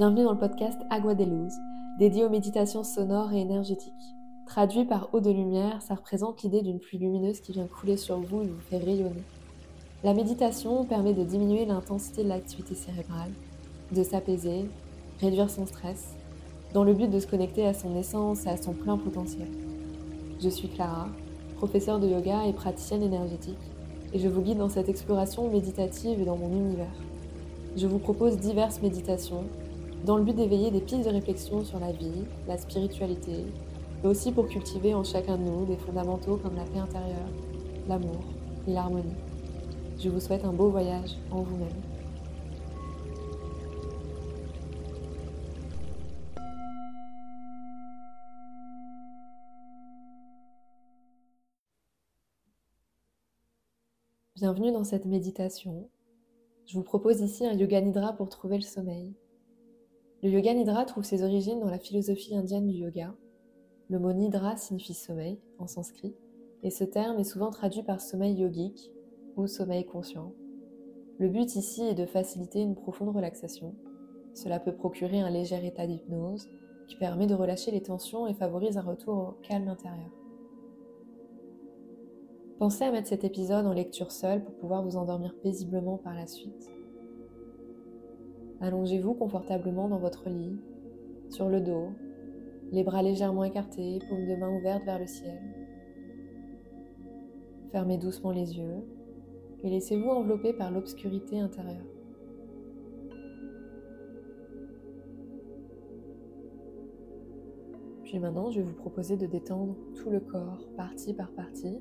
Bienvenue dans le podcast Agua de Luz, dédié aux méditations sonores et énergétiques. Traduit par eau de lumière, ça représente l'idée d'une pluie lumineuse qui vient couler sur vous et vous fait rayonner. La méditation permet de diminuer l'intensité de l'activité cérébrale, de s'apaiser, réduire son stress, dans le but de se connecter à son essence et à son plein potentiel. Je suis Clara, professeure de yoga et praticienne énergétique, et je vous guide dans cette exploration méditative et dans mon univers. Je vous propose diverses méditations dans le but d'éveiller des pistes de réflexion sur la vie, la spiritualité, mais aussi pour cultiver en chacun de nous des fondamentaux comme la paix intérieure, l'amour et l'harmonie. Je vous souhaite un beau voyage en vous-même. Bienvenue dans cette méditation. Je vous propose ici un yoga nidra pour trouver le sommeil. Le yoga nidra trouve ses origines dans la philosophie indienne du yoga. Le mot nidra signifie sommeil en sanskrit, et ce terme est souvent traduit par sommeil yogique ou sommeil conscient. Le but ici est de faciliter une profonde relaxation. Cela peut procurer un léger état d'hypnose qui permet de relâcher les tensions et favorise un retour au calme intérieur. Pensez à mettre cet épisode en lecture seule pour pouvoir vous endormir paisiblement par la suite. Allongez-vous confortablement dans votre lit, sur le dos, les bras légèrement écartés, paumes de main ouvertes vers le ciel. Fermez doucement les yeux et laissez-vous envelopper par l'obscurité intérieure. Puis maintenant, je vais vous proposer de détendre tout le corps, partie par partie.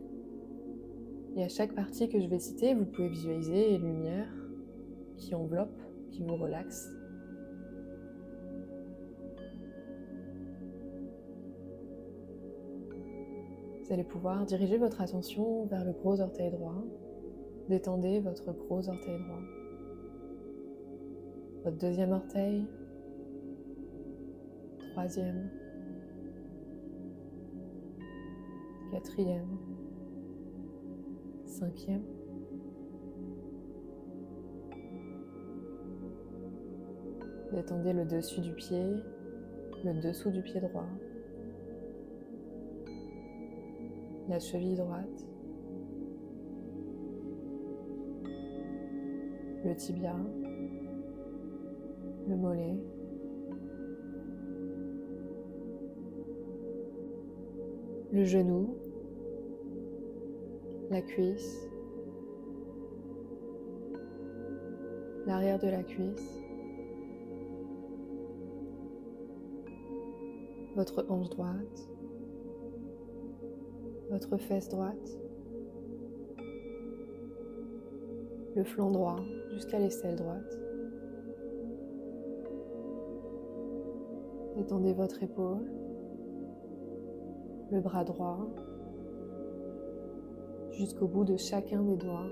Et à chaque partie que je vais citer, vous pouvez visualiser les lumières qui enveloppent qui vous relaxe. Vous allez pouvoir diriger votre attention vers le gros orteil droit. Détendez votre gros orteil droit. Votre deuxième orteil. Troisième. Quatrième. Cinquième. Détendez le dessus du pied, le dessous du pied droit, la cheville droite, le tibia, le mollet, le genou, la cuisse, l'arrière de la cuisse, votre hanche droite, votre fesse droite, le flanc droit jusqu'à l'aisselle droite. Détendez votre épaule, le bras droit, jusqu'au bout de chacun des doigts.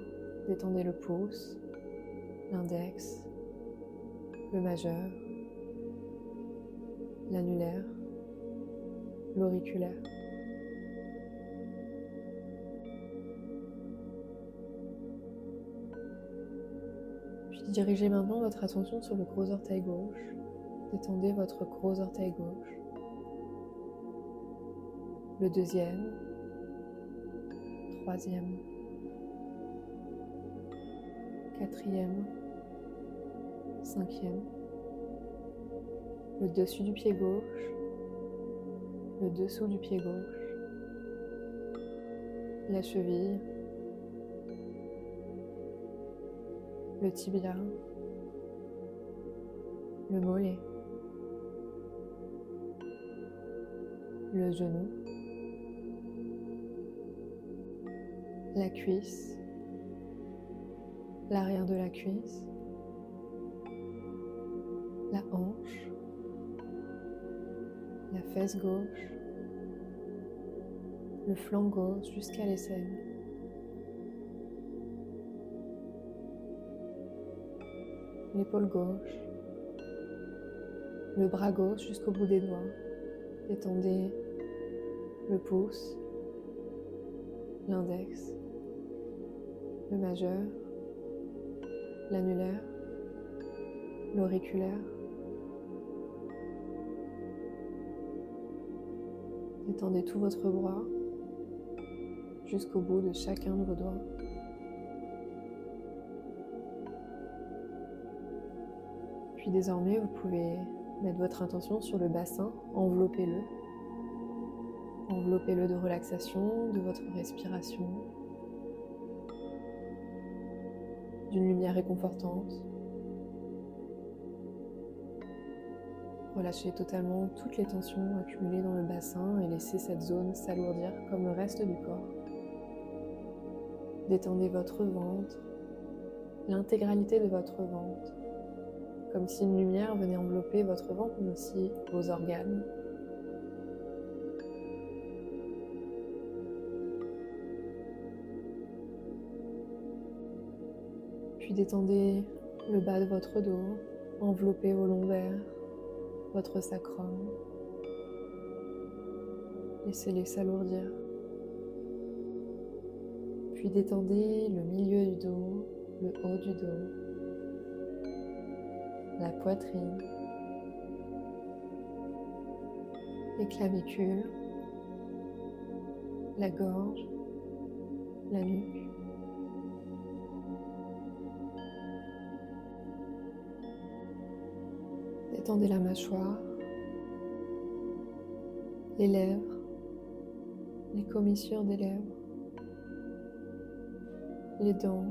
Détendez le pouce, l'index, le majeur, l'annulaire, l'auriculaire. Puis dirigez maintenant votre attention sur le gros orteil gauche. Détendez votre gros orteil gauche. Le deuxième. Troisième. Quatrième. Cinquième. Le dessus du pied gauche le dessous du pied gauche, la cheville, le tibia, le mollet, le genou, la cuisse, l'arrière de la cuisse, la hanche, la fesse gauche, le flanc gauche jusqu'à l'aisselle. L'épaule gauche, le bras gauche jusqu'au bout des doigts. Étendez le pouce, l'index, le majeur, l'annulaire, l'auriculaire. Détendez tout votre bras jusqu'au bout de chacun de vos doigts. Puis désormais, vous pouvez mettre votre intention sur le bassin, enveloppez-le. Enveloppez-le de relaxation, de votre respiration, d'une lumière réconfortante. Relâchez totalement toutes les tensions accumulées dans le bassin et laissez cette zone s'alourdir comme le reste du corps. Détendez votre ventre, l'intégralité de votre ventre, comme si une lumière venait envelopper votre ventre, mais aussi vos organes. Puis détendez le bas de votre dos, enveloppez vos lombaires, votre sacrum. Laissez-les s'alourdir. Puis détendez le milieu du dos, le haut du dos, la poitrine, les clavicules, la gorge, la nuque. Détendez la mâchoire, les lèvres, les commissures des lèvres les dents,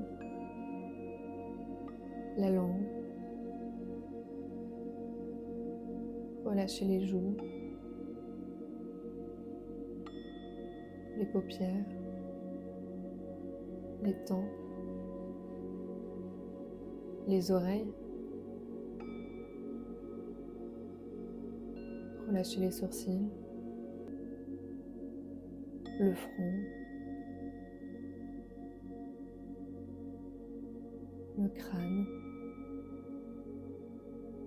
la langue. Relâchez les joues, les paupières, les tempes, les oreilles. Relâchez les sourcils, le front, le crâne,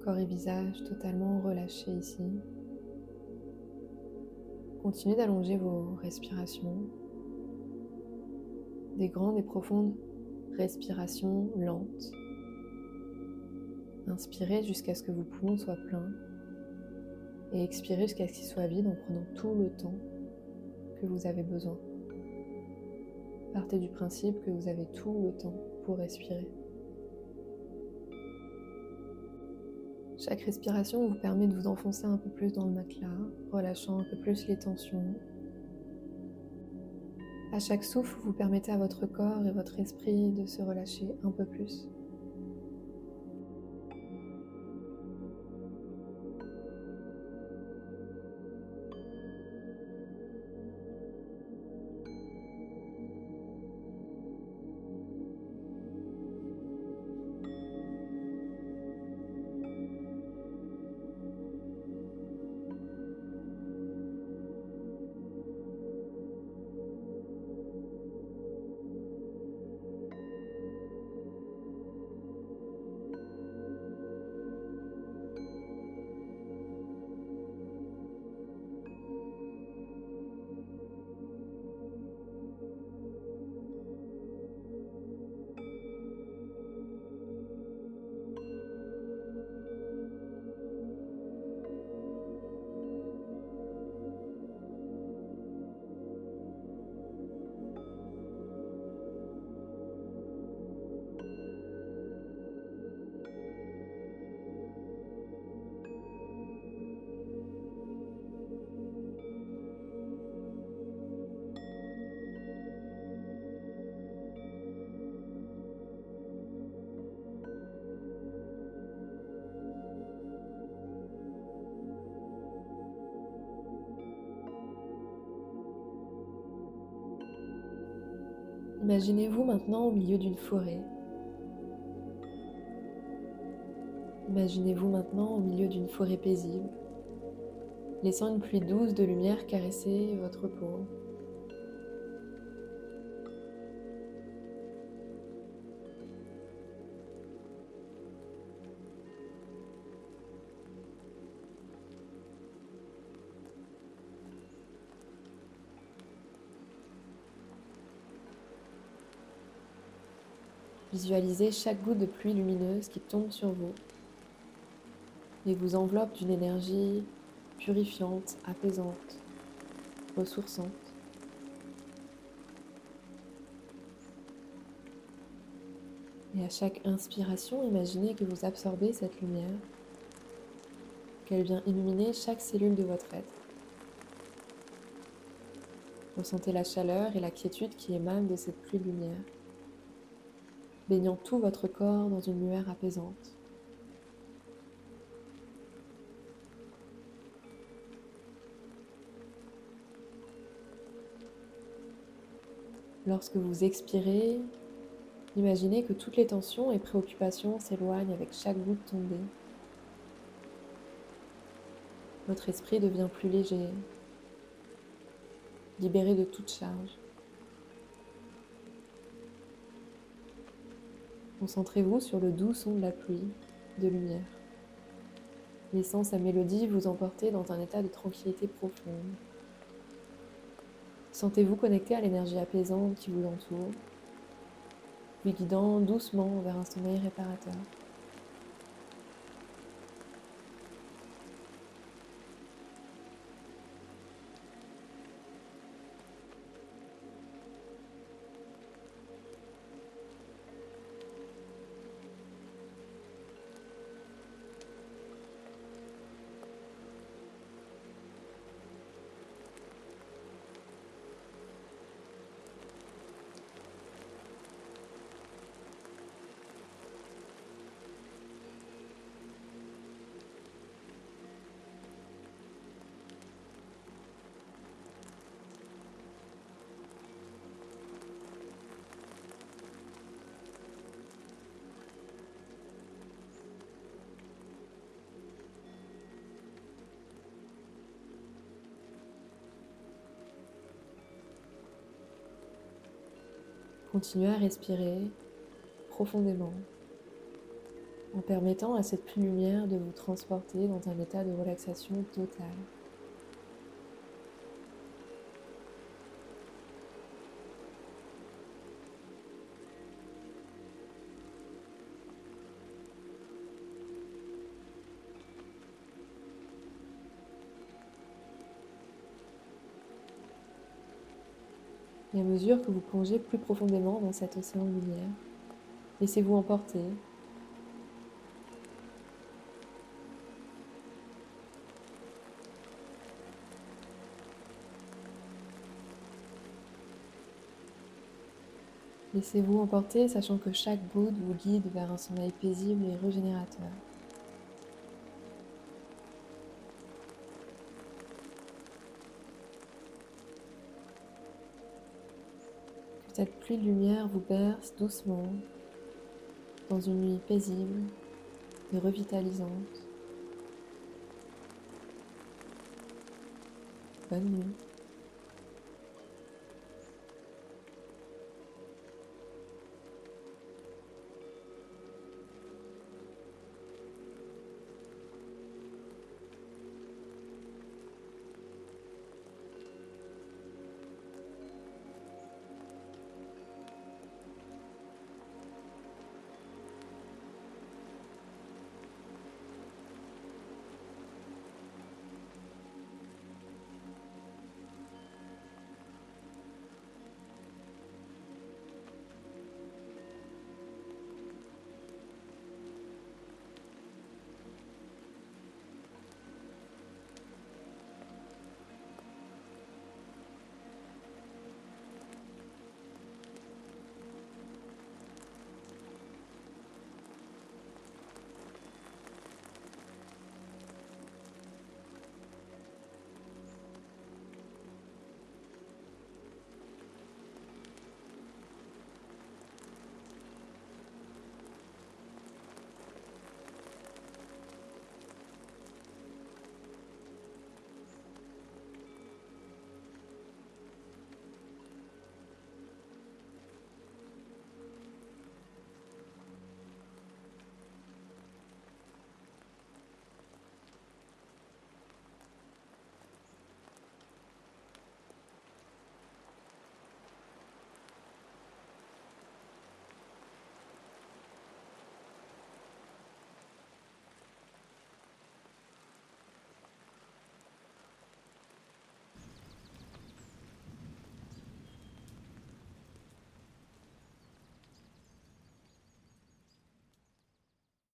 corps et visage totalement relâchés ici. Continuez d'allonger vos respirations, des grandes et profondes respirations lentes. Inspirez jusqu'à ce que vos poumons soient pleins et expirez jusqu'à ce qu'ils soient vides en prenant tout le temps que vous avez besoin. Partez du principe que vous avez tout le temps pour respirer. Chaque respiration vous permet de vous enfoncer un peu plus dans le matelas, relâchant un peu plus les tensions. À chaque souffle, vous permettez à votre corps et votre esprit de se relâcher un peu plus. Imaginez-vous maintenant au milieu d'une forêt. Imaginez-vous maintenant au milieu d'une forêt paisible, laissant une pluie douce de lumière caresser votre peau. Visualisez chaque goutte de pluie lumineuse qui tombe sur vous et vous enveloppe d'une énergie purifiante, apaisante, ressourçante. Et à chaque inspiration, imaginez que vous absorbez cette lumière, qu'elle vient illuminer chaque cellule de votre être. Ressentez la chaleur et la quiétude qui émanent de cette pluie de lumière, baignant tout votre corps dans une lumière apaisante. Lorsque vous expirez, imaginez que toutes les tensions et préoccupations s'éloignent avec chaque goutte tombée. Votre esprit devient plus léger, libéré de toute charge. Concentrez-vous sur le doux son de la pluie, de lumière, laissant sa mélodie vous emporter dans un état de tranquillité profonde. Sentez-vous connecté à l'énergie apaisante qui vous entoure, puis guidant doucement vers un sommeil réparateur. Continuez à respirer profondément en permettant à cette lumière de vous transporter dans un état de relaxation totale. Et à mesure que vous plongez plus profondément dans cet océan de lumière, laissez-vous emporter. Laissez-vous emporter, sachant que chaque goutte vous guide vers un sommeil paisible et régénérateur. Cette pluie de lumière vous berce doucement dans une nuit paisible et revitalisante. Bonne nuit.